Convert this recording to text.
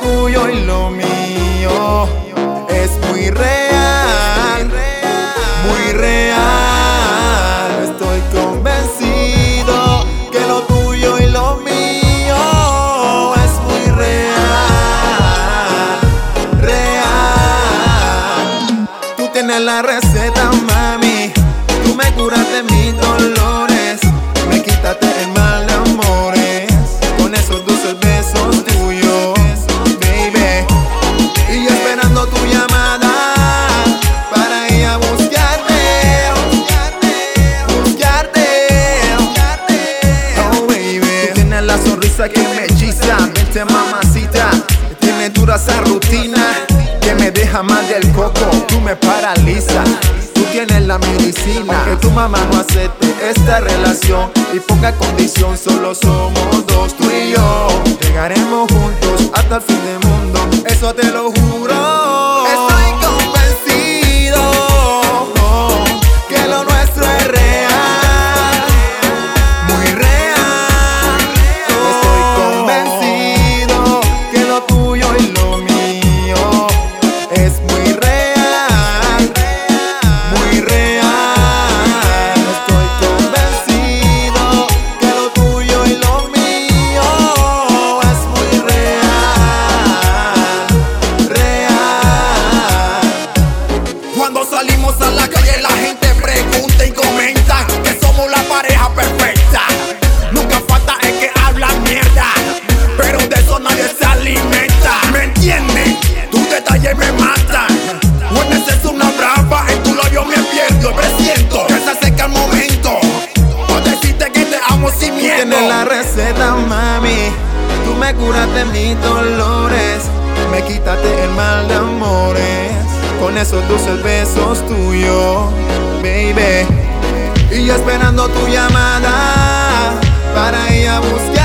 tuyo y lo mío es muy real, muy real. Estoy convencido que lo tuyo y lo mío es muy real, real. Tú tienes la receta, mami. Tú me curas de mis dolores, me quitaste el esa rutina que me deja mal del coco, tú me paralizas. Tú tienes la medicina que tu mamá no acepte esta relación y ponga condición, solo somos dos, tú y yo. Llegaremos juntos hasta el fin del mundo, eso te lo juro. Tus detalles me matan. Cuando es una brava, en tu labio me pierdo. Presiento que se acerca el momento. Para decirte que te amo sin miedo. Tienes la receta, mami. Tú me curaste mis dolores. Me quitaste el mal de amores. Con esos dulces besos tuyos, baby. Y yo esperando tu llamada para ir a buscarte.